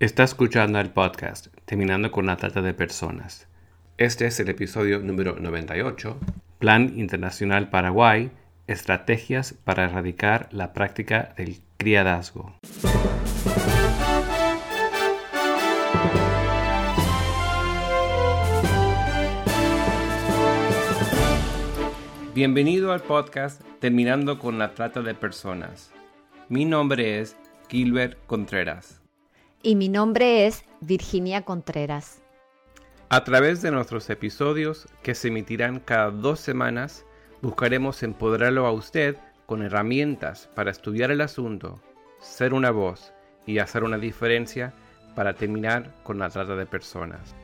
Está escuchando el podcast Terminando con la Trata de Personas. Este es el episodio número 98, Plan Internacional Paraguay, Estrategias para erradicar la práctica del criadazgo. Bienvenido al podcast Terminando con la Trata de Personas. Mi nombre es Gilbert Contreras y mi nombre es Virginia Contreras. A través de nuestros episodios, que se emitirán cada dos semanas, buscaremos empoderarlo a usted con herramientas para estudiar el asunto, ser una voz y hacer una diferencia para terminar con la trata de personas.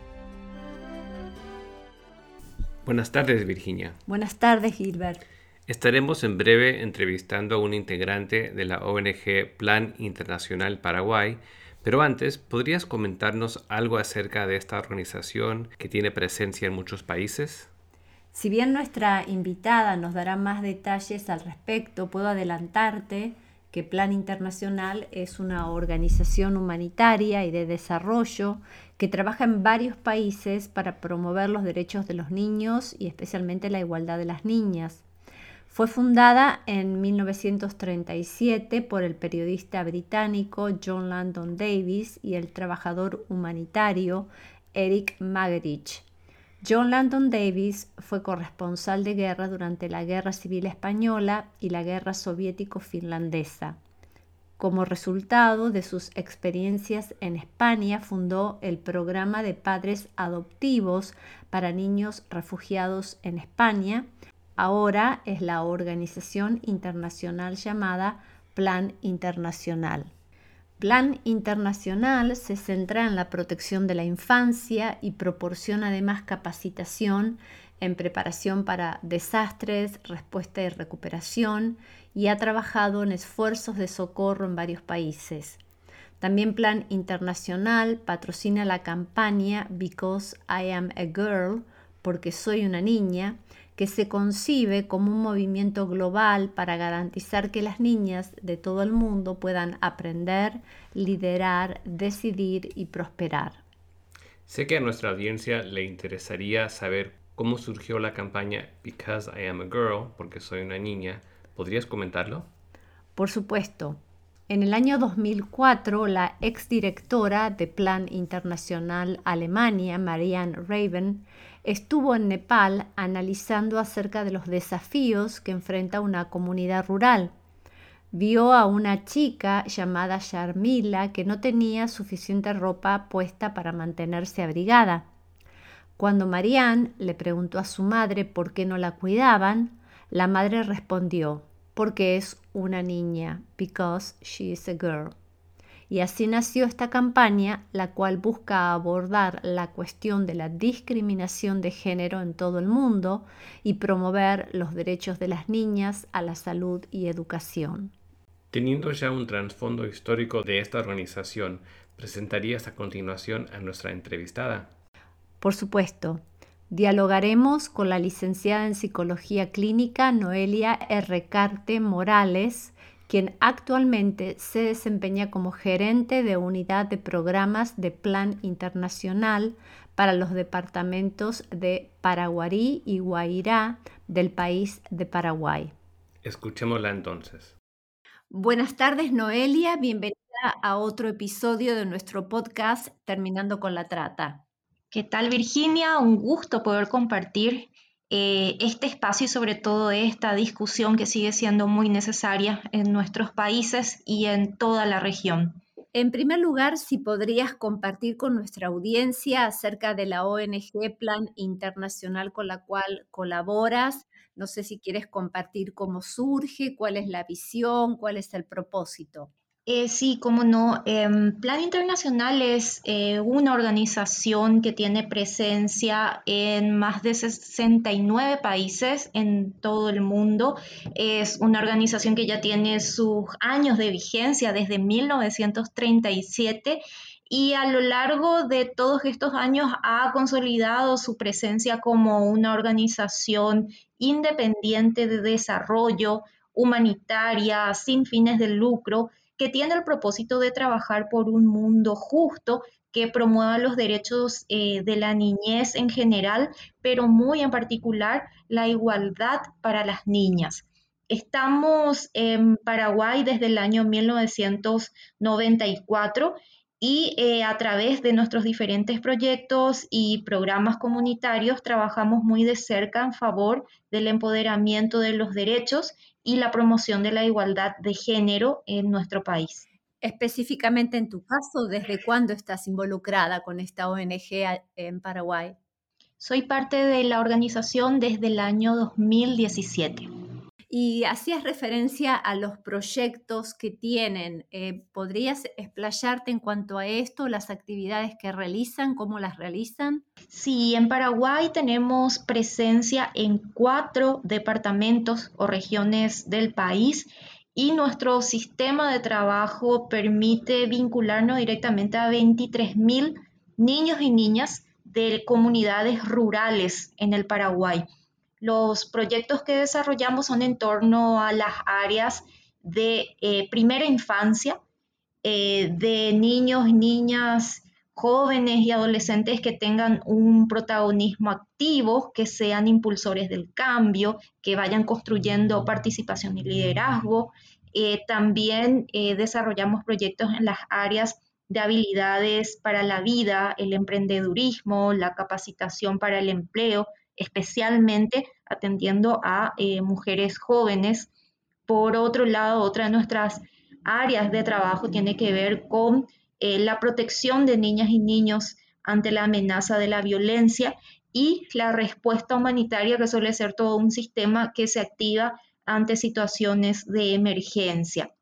Buenas tardes, Virginia. Buenas tardes, Gilbert. Estaremos en breve entrevistando a un integrante de la ONG Plan Internacional Paraguay pero antes, ¿podrías comentarnos algo acerca de esta organización que tiene presencia en muchos países? Si bien nuestra invitada nos dará más detalles al respecto, puedo adelantarte que Plan Internacional es una organización humanitaria y de desarrollo que trabaja en varios países para promover los derechos de los niños y especialmente la igualdad de las niñas. Fue fundada en 1937 por el periodista británico John Landon Davis y el trabajador humanitario Eric Magerich. John Landon Davis fue corresponsal de guerra durante la Guerra Civil Española y la Guerra Soviético-Finlandesa. Como resultado de sus experiencias en España, fundó el programa de padres adoptivos para niños refugiados en España, Ahora es la organización internacional llamada Plan Internacional. Plan Internacional se centra en la protección de la infancia y proporciona además capacitación en preparación para desastres, respuesta y recuperación y ha trabajado en esfuerzos de socorro en varios países. También Plan Internacional patrocina la campaña Because I Am a Girl, porque soy una niña, que se concibe como un movimiento global para garantizar que las niñas de todo el mundo puedan aprender, liderar, decidir y prosperar. Sé que a nuestra audiencia le interesaría saber cómo surgió la campaña Because I Am a Girl, porque soy una niña. ¿Podrías comentarlo? Por supuesto. En el año 2004, la exdirectora de Plan Internacional Alemania, Marianne Raven, estuvo en Nepal analizando acerca de los desafíos que enfrenta una comunidad rural. Vio a una chica llamada Sharmila que no tenía suficiente ropa puesta para mantenerse abrigada. Cuando Marianne le preguntó a su madre por qué no la cuidaban, la madre respondió, porque es una niña, because she is a girl. Y así nació esta campaña, la cual busca abordar la cuestión de la discriminación de género en todo el mundo y promover los derechos de las niñas a la salud y educación. Teniendo ya un trasfondo histórico de esta organización, ¿presentarías a continuación a nuestra entrevistada? Por supuesto. Dialogaremos con la licenciada en Psicología Clínica Noelia R. Carte Morales, quien actualmente se desempeña como gerente de unidad de programas de Plan Internacional para los departamentos de Paraguarí y Guairá del país de Paraguay. Escuchémosla entonces. Buenas tardes, Noelia. Bienvenida a otro episodio de nuestro podcast Terminando con la Trata. ¿Qué tal Virginia? Un gusto poder compartir eh, este espacio y sobre todo esta discusión que sigue siendo muy necesaria en nuestros países y en toda la región. En primer lugar, si podrías compartir con nuestra audiencia acerca de la ONG Plan Internacional con la cual colaboras. No sé si quieres compartir cómo surge, cuál es la visión, cuál es el propósito. Eh, sí, cómo no. Em, Plan Internacional es eh, una organización que tiene presencia en más de 69 países en todo el mundo. Es una organización que ya tiene sus años de vigencia desde 1937 y a lo largo de todos estos años ha consolidado su presencia como una organización independiente de desarrollo, humanitaria, sin fines de lucro que tiene el propósito de trabajar por un mundo justo que promueva los derechos eh, de la niñez en general, pero muy en particular la igualdad para las niñas. Estamos en Paraguay desde el año 1994 y eh, a través de nuestros diferentes proyectos y programas comunitarios trabajamos muy de cerca en favor del empoderamiento de los derechos y la promoción de la igualdad de género en nuestro país. Específicamente en tu caso, ¿desde cuándo estás involucrada con esta ONG en Paraguay? Soy parte de la organización desde el año 2017. Y hacías referencia a los proyectos que tienen. Eh, ¿Podrías explayarte en cuanto a esto, las actividades que realizan, cómo las realizan? Sí, en Paraguay tenemos presencia en cuatro departamentos o regiones del país y nuestro sistema de trabajo permite vincularnos directamente a 23.000 niños y niñas de comunidades rurales en el Paraguay. Los proyectos que desarrollamos son en torno a las áreas de eh, primera infancia, eh, de niños, niñas, jóvenes y adolescentes que tengan un protagonismo activo, que sean impulsores del cambio, que vayan construyendo participación y liderazgo. Eh, también desarrollamos proyectos en las áreas de habilidades para la vida, el emprendedurismo, la capacitación para el empleo, especialmente atendiendo a eh, mujeres jóvenes. Por otro lado, otra de nuestras áreas de trabajo tiene que ver con eh, la protección de niñas y niños ante la amenaza de la violencia y la respuesta humanitaria, que suele ser todo un sistema que se activa ante situaciones de emergencia.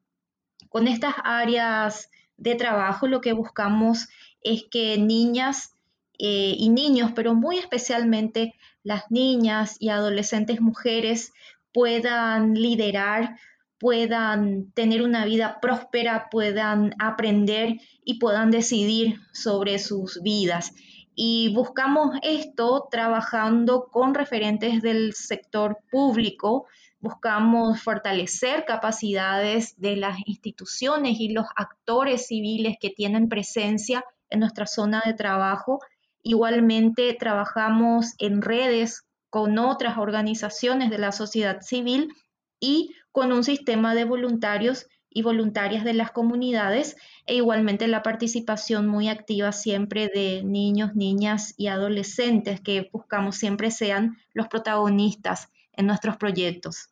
Con estas áreas de trabajo lo que buscamos es que niñas eh, y niños, pero muy especialmente las niñas y adolescentes mujeres puedan liderar, puedan tener una vida próspera, puedan aprender y puedan decidir sobre sus vidas. Y buscamos esto trabajando con referentes del sector público, buscamos fortalecer capacidades de las instituciones y los actores civiles que tienen presencia en nuestra zona de trabajo Igualmente trabajamos en redes con otras organizaciones de la sociedad civil y con un sistema de voluntarios y voluntarias de las comunidades e igualmente la participación muy activa siempre de niños, niñas y adolescentes que buscamos siempre sean los protagonistas en nuestros proyectos.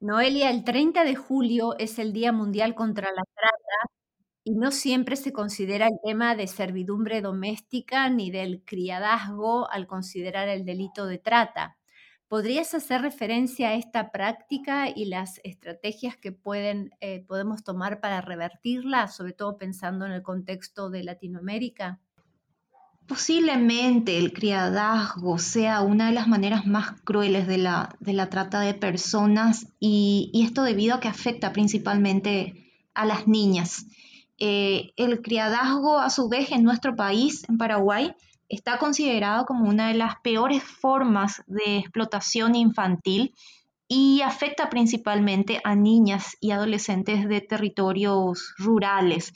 Noelia, el 30 de julio es el Día Mundial contra la Trata y no siempre se considera el tema de servidumbre doméstica ni del criadazgo al considerar el delito de trata. ¿Podrías hacer referencia a esta práctica y las estrategias que pueden, eh, podemos tomar para revertirla, sobre todo pensando en el contexto de Latinoamérica? Posiblemente el criadazgo sea una de las maneras más crueles de la, de la trata de personas y, y esto debido a que afecta principalmente a las niñas. Eh, el criadazgo, a su vez, en nuestro país, en Paraguay, está considerado como una de las peores formas de explotación infantil y afecta principalmente a niñas y adolescentes de territorios rurales.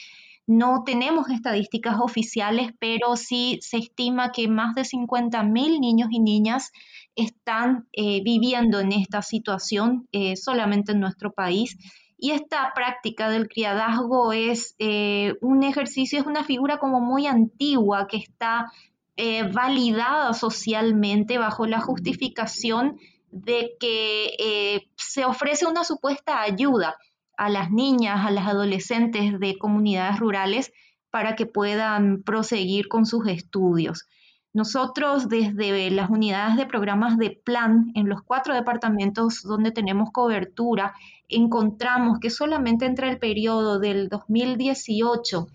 No tenemos estadísticas oficiales, pero sí se estima que más de 50.000 niños y niñas están eh, viviendo en esta situación eh, solamente en nuestro país y esta práctica del criadazgo es eh, un ejercicio, es una figura como muy antigua que está eh, validada socialmente bajo la justificación de que eh, se ofrece una supuesta ayuda a las niñas, a las adolescentes de comunidades rurales para que puedan proseguir con sus estudios. Nosotros desde las unidades de programas de plan en los cuatro departamentos donde tenemos cobertura, encontramos que solamente entre el periodo del 2018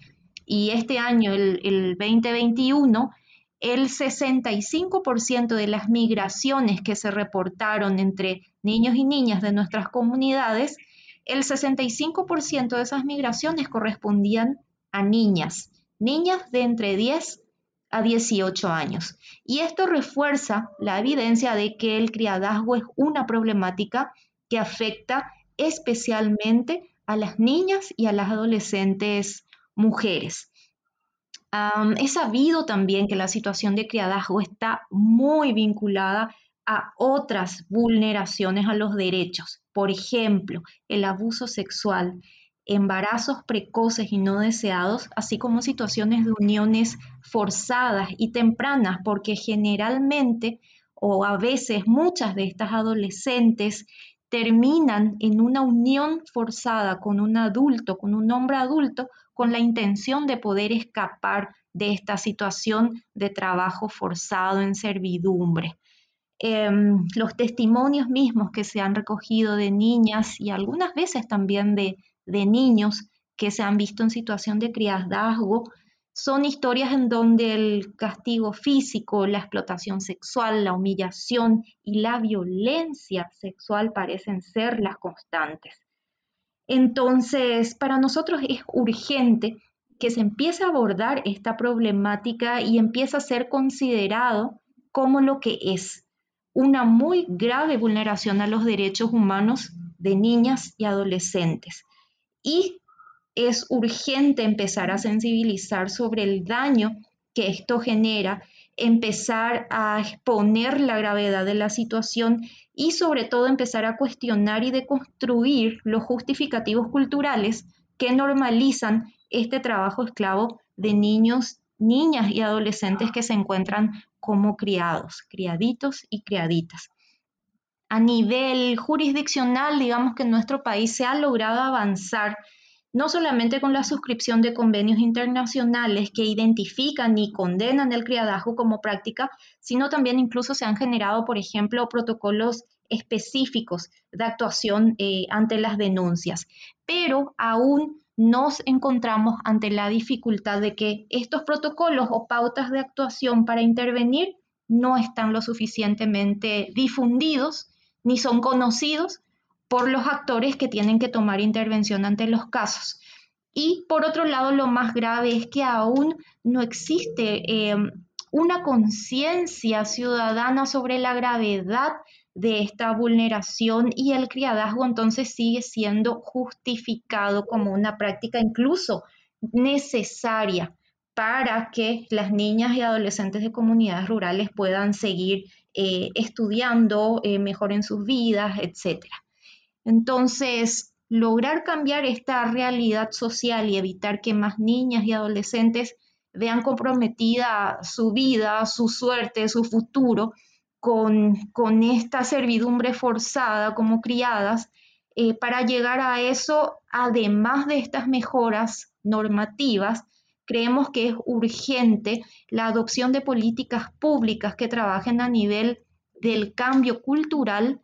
y este año, el, el 2021, el 65% de las migraciones que se reportaron entre niños y niñas de nuestras comunidades, el 65% de esas migraciones correspondían a niñas, niñas de entre 10 a 18 años. Y esto refuerza la evidencia de que el criadazgo es una problemática que afecta especialmente a las niñas y a las adolescentes mujeres. es sabido también que la situación de criadazgo está muy vinculada a otras vulneraciones a los derechos, por ejemplo, el abuso sexual, embarazos precoces y no deseados, así como situaciones de uniones forzadas y tempranas, porque generalmente o a veces muchas de estas adolescentes terminan en una unión forzada con un adulto, con un hombre adulto, con la intención de poder escapar de esta situación de trabajo forzado en servidumbre. Em, los testimonios mismos que se han recogido de niñas y algunas veces también de, de niños que se han visto en situación de criadazgo son historias en donde el castigo físico, la explotación sexual, la humillación y la violencia sexual parecen ser las constantes. Entonces, para nosotros es urgente que se empiece a abordar esta problemática y empiece a ser considerado como lo que es, una muy grave vulneración a los derechos humanos de niñas y adolescentes. Y es urgente empezar a sensibilizar sobre el daño que esto genera, empezar a exponer la gravedad de la situación y sobre todo empezar a cuestionar y deconstruir los justificativos culturales que normalizan este trabajo esclavo de niños, niñas y adolescentes que se encuentran como criados, criaditos y criaditas. A nivel jurisdiccional, digamos que en nuestro país se ha logrado avanzar no solamente con la suscripción de convenios internacionales que identifican y condenan el criadajo como práctica, sino también incluso se han generado, por ejemplo, protocolos específicos de actuación eh, ante las denuncias. Pero aún nos encontramos ante la dificultad de que estos protocolos o pautas de actuación para intervenir no están lo suficientemente difundidos ni son conocidos por los actores que tienen que tomar intervención ante los casos. Y por otro lado, lo más grave es que aún no existe eh, una conciencia ciudadana sobre la gravedad de esta vulneración y el criadazgo entonces sigue siendo justificado como una práctica incluso necesaria para que las niñas y adolescentes de comunidades rurales puedan seguir eh, estudiando, eh, mejor en sus vidas, etc. Entonces, lograr cambiar esta realidad social y evitar que más niñas y adolescentes vean comprometida su vida, su suerte, su futuro, con, esta servidumbre forzada como criadas, eh, para llegar a eso, además de estas mejoras normativas, creemos que es urgente la adopción de políticas públicas que trabajen a nivel del cambio cultural,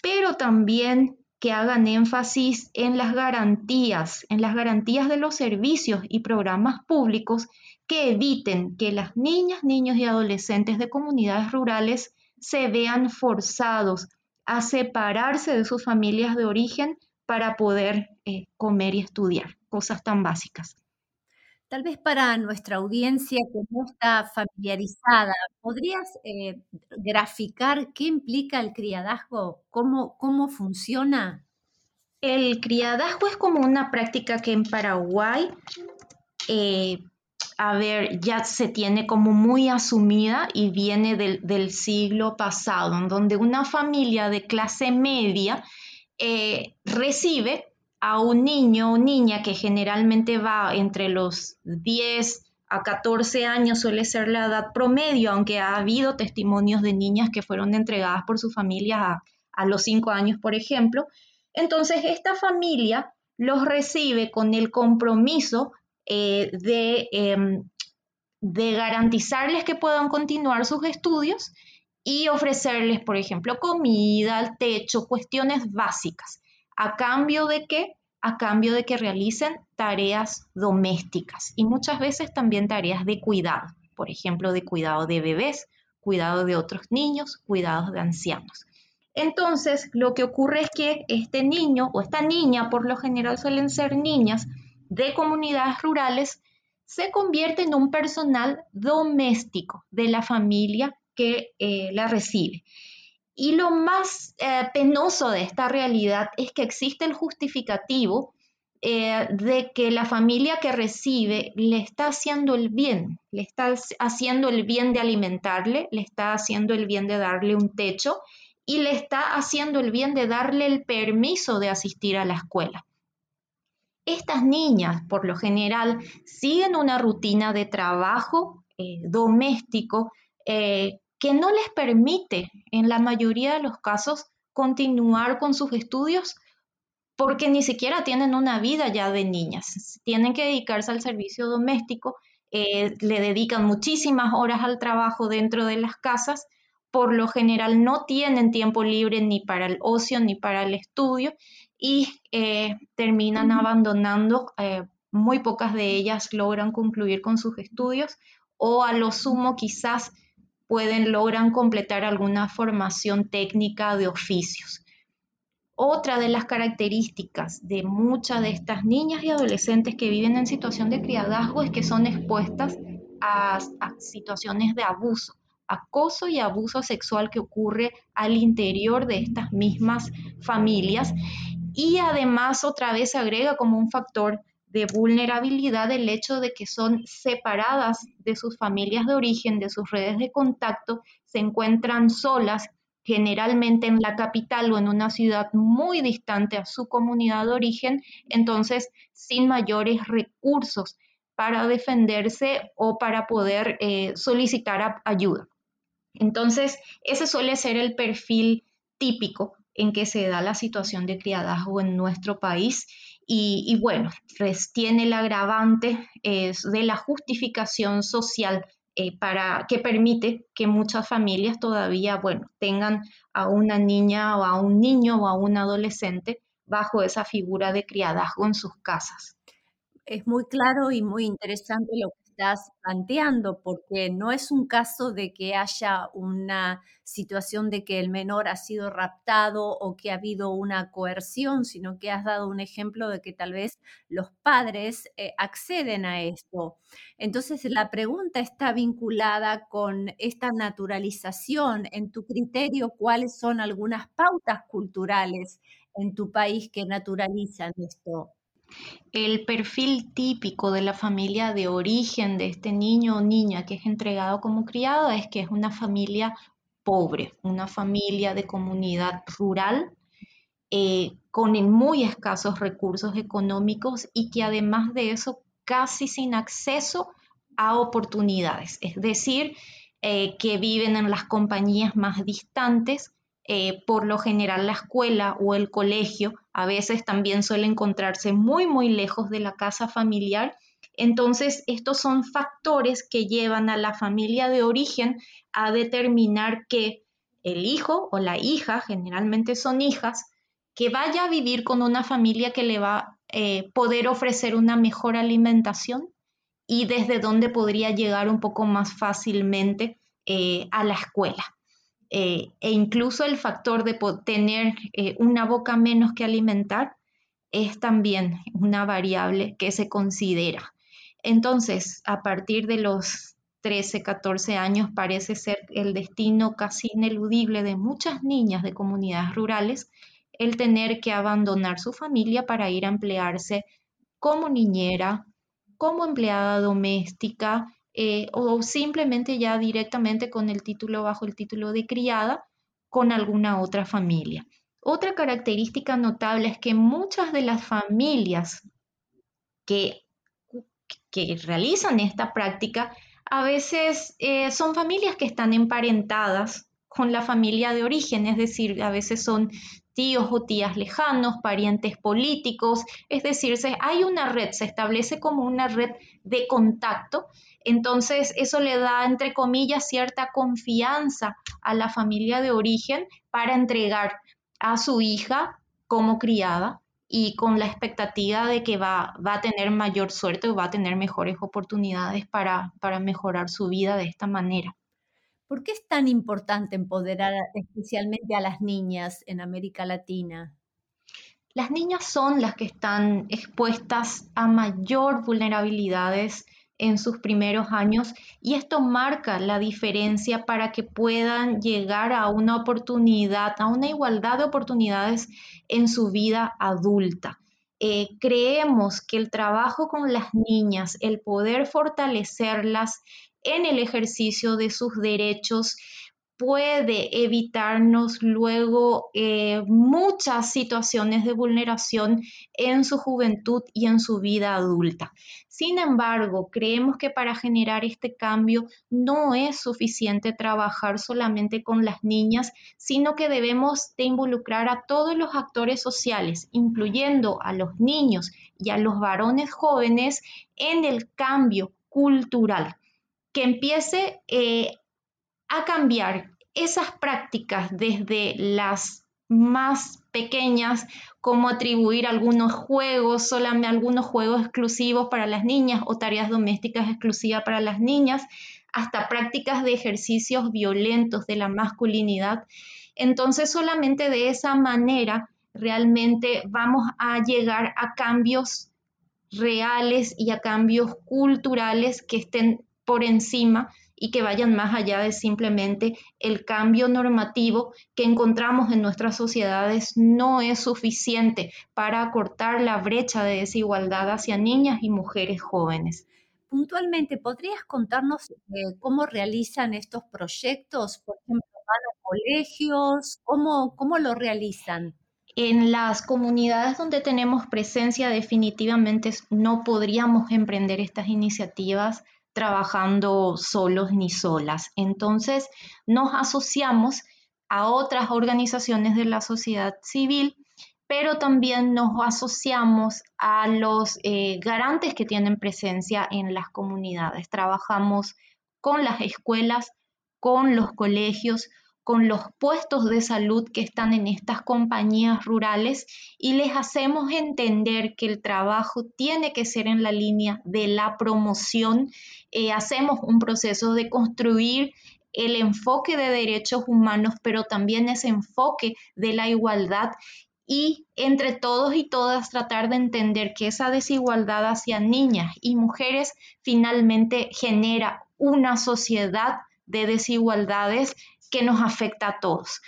pero también que hagan énfasis en las garantías, en las garantías de los servicios y programas públicos que eviten que las niñas, niños y adolescentes de comunidades rurales se vean forzados a separarse de sus familias de origen para poder eh, comer y estudiar, cosas tan básicas. Tal vez para nuestra audiencia que no está familiarizada, ¿podrías eh, graficar qué implica el criadazgo? ¿Cómo, cómo funciona? El criadazgo es como una práctica que en Paraguay eh, a ver, ya se tiene como muy asumida y viene del, siglo pasado, en donde una familia de clase media eh, recibe a un niño o niña que generalmente va entre los 10 a 14 años, suele ser la edad promedio, aunque ha habido testimonios de niñas que fueron entregadas por su familia a, los 5 años, por ejemplo. Entonces, esta familia los recibe con el compromiso eh, de, em, de garantizarles que puedan continuar sus estudios y ofrecerles, por ejemplo, comida, techo, cuestiones básicas. ¿A cambio de qué? A cambio de que realicen tareas domésticas y muchas veces también tareas de cuidado, por ejemplo, de cuidado de bebés, cuidado de otros niños, cuidados de ancianos. Entonces, lo que ocurre es que este niño o esta niña, por lo general suelen ser niñas, de comunidades rurales se convierte en un personal doméstico de la familia que eh, la recibe. Y lo más eh, penoso de esta realidad es que existe el justificativo eh, de que la familia que recibe le está haciendo el bien, le está haciendo el bien de alimentarle, le está haciendo el bien de darle un techo y le está haciendo el bien de darle el permiso de asistir a la escuela. Estas niñas, por lo general, siguen una rutina de trabajo eh, doméstico que no les permite, en la mayoría de los casos, continuar con sus estudios porque ni siquiera tienen una vida ya de niñas. Tienen que dedicarse al servicio doméstico, eh, le dedican muchísimas horas al trabajo dentro de las casas, por lo general no tienen tiempo libre ni para el ocio ni para el estudio y eh, terminan abandonando, eh, muy pocas de ellas logran concluir con sus estudios o a lo sumo quizás pueden logran completar alguna formación técnica de oficios. Otra de las características de muchas de estas niñas y adolescentes que viven en situación de criadazgo es que son expuestas a, situaciones de abuso, acoso y abuso sexual que ocurre al interior de estas mismas familias. Y además otra vez se agrega como un factor de vulnerabilidad el hecho de que son separadas de sus familias de origen, de sus redes de contacto, se encuentran solas generalmente en la capital o en una ciudad muy distante a su comunidad de origen, entonces sin mayores recursos para defenderse o para poder eh, solicitar ayuda. Entonces, ese suele ser el perfil típico en que se da la situación de criadazgo en nuestro país y, bueno, tiene el agravante es de la justificación social eh, para, que permite que muchas familias todavía, bueno, tengan a una niña o a un niño o a un adolescente bajo esa figura de criadazgo en sus casas. Es muy claro y muy interesante lo que estás planteando, porque no es un caso de que haya una situación de que el menor ha sido raptado o que ha habido una coerción, sino que has dado un ejemplo de que tal vez los padres eh, acceden a esto. Entonces, la pregunta está vinculada con esta naturalización. En tu criterio, ¿cuáles son algunas pautas culturales en tu país que naturalizan esto? El perfil típico de la familia de origen de este niño o niña que es entregado como criado es que es una familia pobre, una familia de comunidad rural eh, con muy escasos recursos económicos y que además de eso casi sin acceso a oportunidades, es decir, eh, que viven en las compañías más distantes eh, por lo general la escuela o el colegio a veces también suele encontrarse muy, muy lejos de la casa familiar. Entonces, estos son factores que llevan a la familia de origen a determinar que el hijo o la hija, generalmente son hijas, que vaya a vivir con una familia que le va a eh, poder ofrecer una mejor alimentación y desde donde podría llegar un poco más fácilmente eh, a la escuela. Eh, e incluso el factor de tener eh, una boca menos que alimentar es también una variable que se considera. Entonces, a partir de los 13, 14 años parece ser el destino casi ineludible de muchas niñas de comunidades rurales el tener que abandonar su familia para ir a emplearse como niñera, como empleada doméstica, eh, o simplemente ya directamente con el título bajo el título de criada con alguna otra familia. Otra característica notable es que muchas de las familias que, que realizan esta práctica a veces eh, son familias que están emparentadas con la familia de origen, es decir, a veces son tíos o tías lejanos, parientes políticos, es decir, hay una red, se establece como una red de contacto entonces, eso le da, entre comillas, cierta confianza a la familia de origen para entregar a su hija como criada y con la expectativa de que va, a tener mayor suerte o va a tener mejores oportunidades para mejorar su vida de esta manera. ¿Por qué es tan importante empoderar especialmente a las niñas en América Latina? Las niñas son las que están expuestas a mayor vulnerabilidades en sus primeros años y esto marca la diferencia para que puedan llegar a una oportunidad, a una igualdad de oportunidades en su vida adulta. eh, creemos que el trabajo con las niñas, el poder fortalecerlas en el ejercicio de sus derechos, puede evitarnos luego eh, muchas situaciones de vulneración en su juventud y en su vida adulta. Sin embargo, creemos que para generar este cambio no es suficiente trabajar solamente con las niñas, sino que debemos de involucrar a todos los actores sociales, incluyendo a los niños y a los varones jóvenes, en el cambio cultural que empiece eh, a cambiar esas prácticas desde las más pequeñas, como atribuir algunos juegos, solamente algunos juegos exclusivos para las niñas o tareas domésticas exclusivas para las niñas, hasta prácticas de ejercicios violentos de la masculinidad. Entonces, solamente de esa manera realmente vamos a llegar a cambios reales y a cambios culturales que estén por encima y que vayan más allá de simplemente el cambio normativo que encontramos en nuestras sociedades no es suficiente para acortar la brecha de desigualdad hacia niñas y mujeres jóvenes. Puntualmente, ¿podrías contarnos eh, cómo realizan estos proyectos? Por ejemplo, ¿van a colegios? ¿Cómo, cómo lo realizan? En las comunidades donde tenemos presencia definitivamente no podríamos emprender estas iniciativas trabajando solos ni solas. Entonces nos asociamos a otras organizaciones de la sociedad civil, pero también nos asociamos a los eh, garantes que tienen presencia en las comunidades. Trabajamos con las escuelas, con los colegios, con los puestos de salud que están en estas compañías rurales y les hacemos entender que el trabajo tiene que ser en la línea de la promoción. Eh, hacemos un proceso de construir el enfoque de derechos humanos, pero también ese enfoque de la igualdad y entre todos y todas tratar de entender que esa desigualdad hacia niñas y mujeres finalmente genera una sociedad de desigualdades que nos afecta a todos.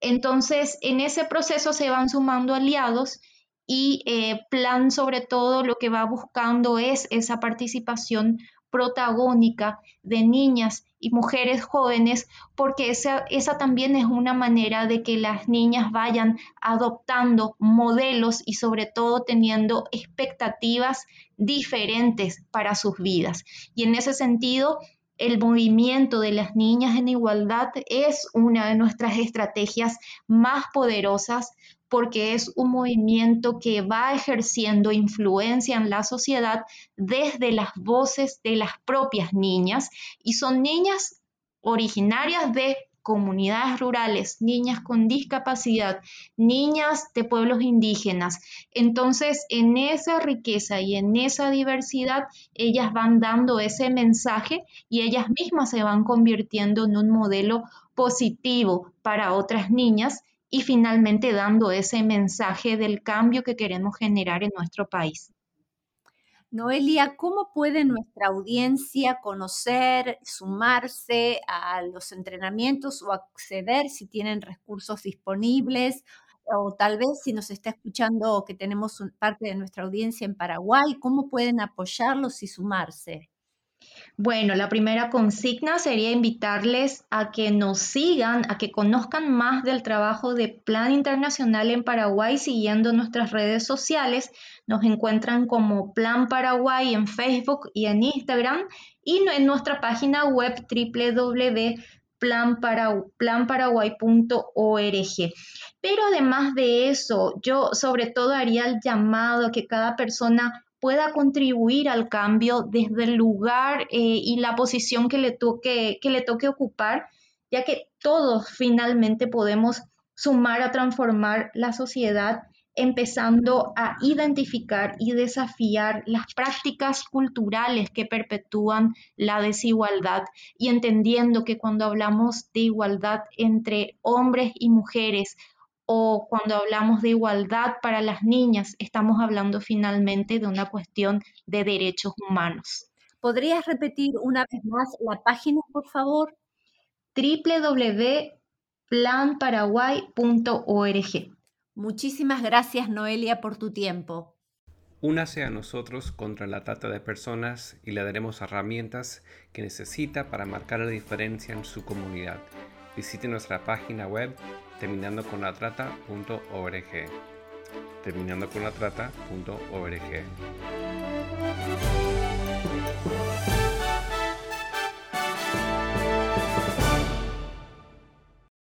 Entonces, en ese proceso se van sumando aliados y eh, Plan sobre todo lo que va buscando es esa participación protagónica de niñas y mujeres jóvenes, porque esa, esa también es una manera de que las niñas vayan adoptando modelos y sobre todo teniendo expectativas diferentes para sus vidas. Y en ese sentido, el movimiento de las niñas en igualdad es una de nuestras estrategias más poderosas porque es un movimiento que va ejerciendo influencia en la sociedad desde las voces de las propias niñas y son niñas originarias de comunidades rurales, niñas con discapacidad, niñas de pueblos indígenas. Entonces, en esa riqueza y en esa diversidad, ellas van dando ese mensaje y ellas mismas se van convirtiendo en un modelo positivo para otras niñas y finalmente dando ese mensaje del cambio que queremos generar en nuestro país. Noelia, ¿cómo puede nuestra audiencia conocer, sumarse a los entrenamientos o acceder si tienen recursos disponibles? O tal vez si nos está escuchando que tenemos parte de nuestra audiencia en Paraguay, ¿cómo pueden apoyarlos y sumarse? Bueno, la primera consigna sería invitarles a que nos sigan, a que conozcan más del trabajo de Plan Internacional en Paraguay siguiendo nuestras redes sociales. Nos encuentran como Plan Paraguay en Facebook y en Instagram y en nuestra página web www.planparaguay.org. Pero además de eso, yo sobre todo haría el llamado a que cada persona pueda contribuir al cambio desde el lugar eh, y la posición que le, toque, que le toque ocupar, ya que todos finalmente podemos sumar a transformar la sociedad empezando a identificar y desafiar las prácticas culturales que perpetúan la desigualdad y entendiendo que cuando hablamos de igualdad entre hombres y mujeres o cuando hablamos de igualdad para las niñas, estamos hablando finalmente de una cuestión de derechos humanos. ¿Podrías repetir una vez más la página, por favor? www.planparaguay.org. Muchísimas gracias, Noelia, por tu tiempo. Únase a nosotros contra la trata de personas y le daremos herramientas que necesita para marcar la diferencia en su comunidad. Visite nuestra página web terminandoconlatrata.org. Terminandoconlatrata.org.